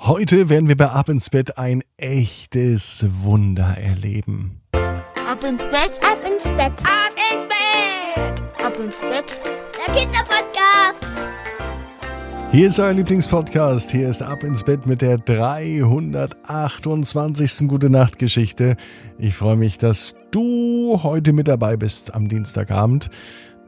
Heute werden wir bei Ab ins Bett ein echtes Wunder erleben. Ab ins Bett, ab ins Bett, ab ins Bett, ab ins Bett. Der Kinderpodcast. Hier ist euer Lieblingspodcast. Hier ist Ab ins Bett mit der 328. Gute Nacht Geschichte. Ich freue mich, dass du heute mit dabei bist am Dienstagabend.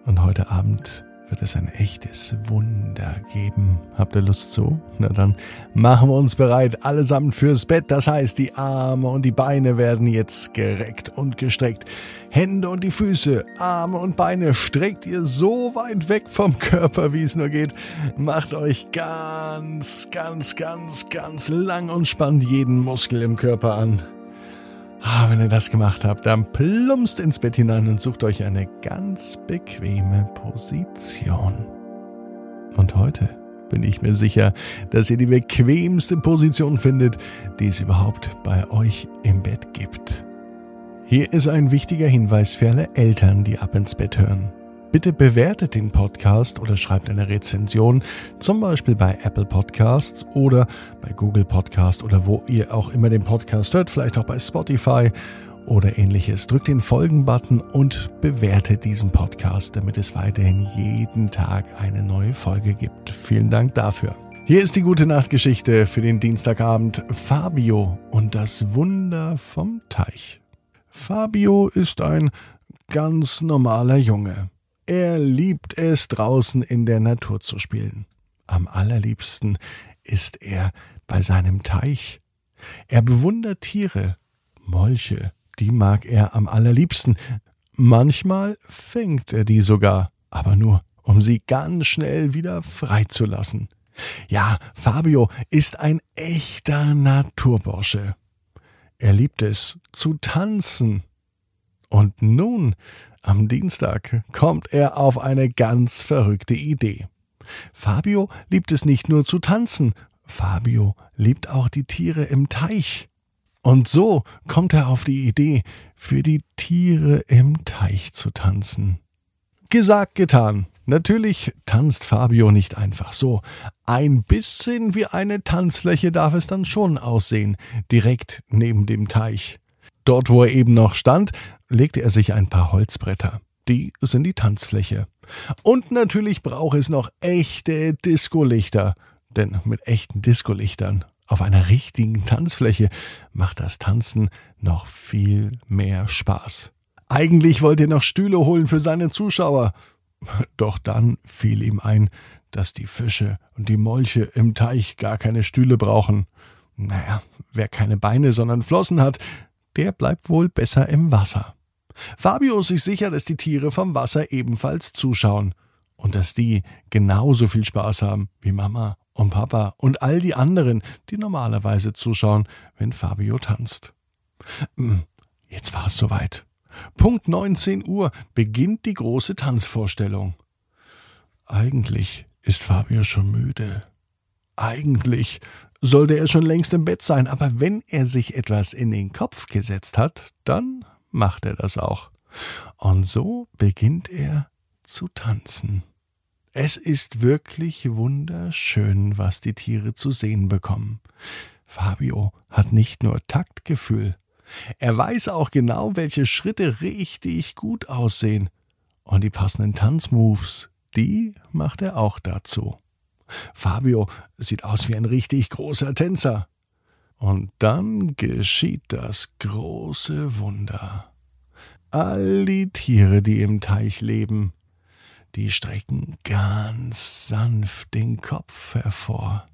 Und heute Abend wird es ein echtes Wunder geben. Habt ihr Lust zu? Na dann machen wir uns bereit, allesamt fürs Bett. Das heißt, die Arme und die Beine werden jetzt gereckt und gestreckt. Hände und die Füße, Arme und Beine streckt ihr so weit weg vom Körper, wie es nur geht. Macht euch ganz, ganz, ganz, ganz lang und spannt jeden Muskel im Körper an. Ah, wenn ihr das gemacht habt, dann plumpst ins Bett hinein und sucht euch eine ganz bequeme Position. Und heute bin ich mir sicher, dass ihr die bequemste Position findet, die es überhaupt bei euch im Bett gibt. Hier ist ein wichtiger Hinweis für alle Eltern, die ab ins Bett hören. Bitte bewertet den Podcast oder schreibt eine Rezension, zum Beispiel bei Apple Podcasts oder bei Google Podcast oder wo ihr auch immer den Podcast hört, vielleicht auch bei Spotify oder ähnliches. Drückt den Folgen-Button und bewertet diesen Podcast, damit es weiterhin jeden Tag eine neue Folge gibt. Vielen Dank dafür. Hier ist die gute Nachtgeschichte für den Dienstagabend Fabio und das Wunder vom Teich. Fabio ist ein ganz normaler Junge. Er liebt es, draußen in der Natur zu spielen. Am allerliebsten ist er bei seinem Teich. Er bewundert Tiere, Molche, die mag er am allerliebsten. Manchmal fängt er die sogar, aber nur, um sie ganz schnell wieder freizulassen. Ja, Fabio ist ein echter Naturbursche. Er liebt es zu tanzen. Und nun am Dienstag kommt er auf eine ganz verrückte Idee. Fabio liebt es nicht nur zu tanzen, Fabio liebt auch die Tiere im Teich. Und so kommt er auf die Idee, für die Tiere im Teich zu tanzen. Gesagt, getan. Natürlich tanzt Fabio nicht einfach so. Ein bisschen wie eine Tanzfläche darf es dann schon aussehen, direkt neben dem Teich. Dort, wo er eben noch stand, legte er sich ein paar Holzbretter. Die sind die Tanzfläche. Und natürlich braucht es noch echte Discolichter. Denn mit echten Discolichtern auf einer richtigen Tanzfläche macht das Tanzen noch viel mehr Spaß. Eigentlich wollte er noch Stühle holen für seine Zuschauer. Doch dann fiel ihm ein, dass die Fische und die Molche im Teich gar keine Stühle brauchen. Naja, wer keine Beine, sondern Flossen hat, der bleibt wohl besser im Wasser. Fabio ist sich sicher, dass die Tiere vom Wasser ebenfalls zuschauen und dass die genauso viel Spaß haben wie Mama und Papa und all die anderen, die normalerweise zuschauen, wenn Fabio tanzt. Hm, jetzt war es soweit. Punkt 19 Uhr beginnt die große Tanzvorstellung. Eigentlich ist Fabio schon müde. Eigentlich sollte er schon längst im Bett sein, aber wenn er sich etwas in den Kopf gesetzt hat, dann macht er das auch. Und so beginnt er zu tanzen. Es ist wirklich wunderschön, was die Tiere zu sehen bekommen. Fabio hat nicht nur Taktgefühl, er weiß auch genau, welche Schritte richtig gut aussehen. Und die passenden Tanzmoves, die macht er auch dazu. Fabio sieht aus wie ein richtig großer Tänzer. Und dann geschieht das große Wunder. All die Tiere, die im Teich leben, die strecken ganz sanft den Kopf hervor.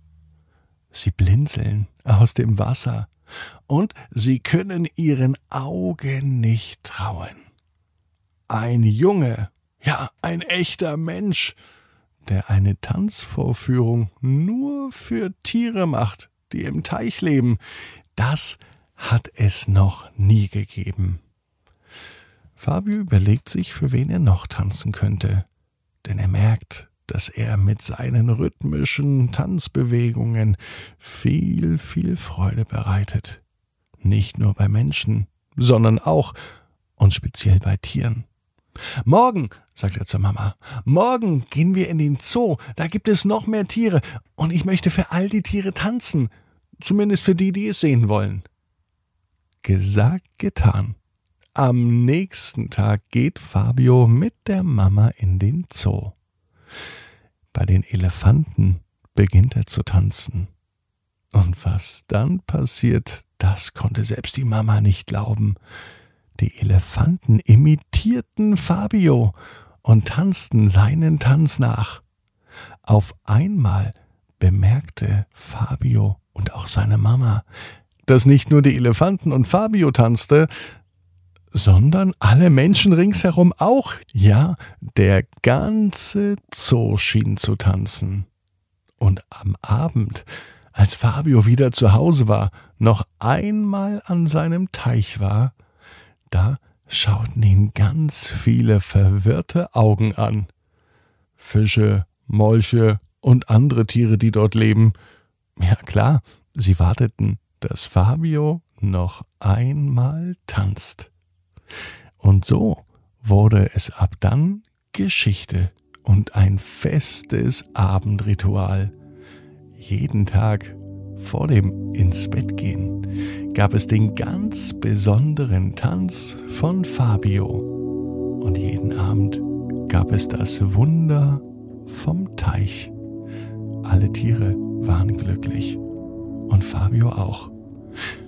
Sie blinzeln aus dem Wasser und sie können ihren Augen nicht trauen. Ein Junge, ja, ein echter Mensch, der eine Tanzvorführung nur für Tiere macht, die im Teich leben, das hat es noch nie gegeben. Fabio überlegt sich, für wen er noch tanzen könnte, denn er merkt, dass er mit seinen rhythmischen Tanzbewegungen viel, viel Freude bereitet. Nicht nur bei Menschen, sondern auch und speziell bei Tieren. Morgen, sagt er zur Mama, morgen gehen wir in den Zoo, da gibt es noch mehr Tiere, und ich möchte für all die Tiere tanzen. Zumindest für die, die es sehen wollen. Gesagt, getan. Am nächsten Tag geht Fabio mit der Mama in den Zoo. Bei den Elefanten beginnt er zu tanzen. Und was dann passiert, das konnte selbst die Mama nicht glauben. Die Elefanten imitierten Fabio und tanzten seinen Tanz nach. Auf einmal bemerkte Fabio und auch seine Mama, dass nicht nur die Elefanten und Fabio tanzte, sondern alle Menschen ringsherum auch. Ja, der ganze Zoo schien zu tanzen. Und am Abend, als Fabio wieder zu Hause war, noch einmal an seinem Teich war, da schauten ihn ganz viele verwirrte Augen an. Fische, Molche und andere Tiere, die dort leben. Ja klar, sie warteten, dass Fabio noch einmal tanzt. Und so wurde es ab dann Geschichte und ein festes Abendritual. Jeden Tag vor dem ins Bett gehen gab es den ganz besonderen Tanz von Fabio. Und jeden Abend gab es das Wunder vom Teich. Alle Tiere waren glücklich. Und Fabio auch.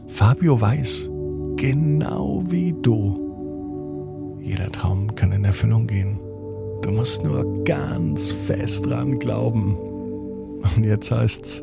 Fabio weiß, genau wie du, jeder Traum kann in Erfüllung gehen. Du musst nur ganz fest dran glauben. Und jetzt heißt's,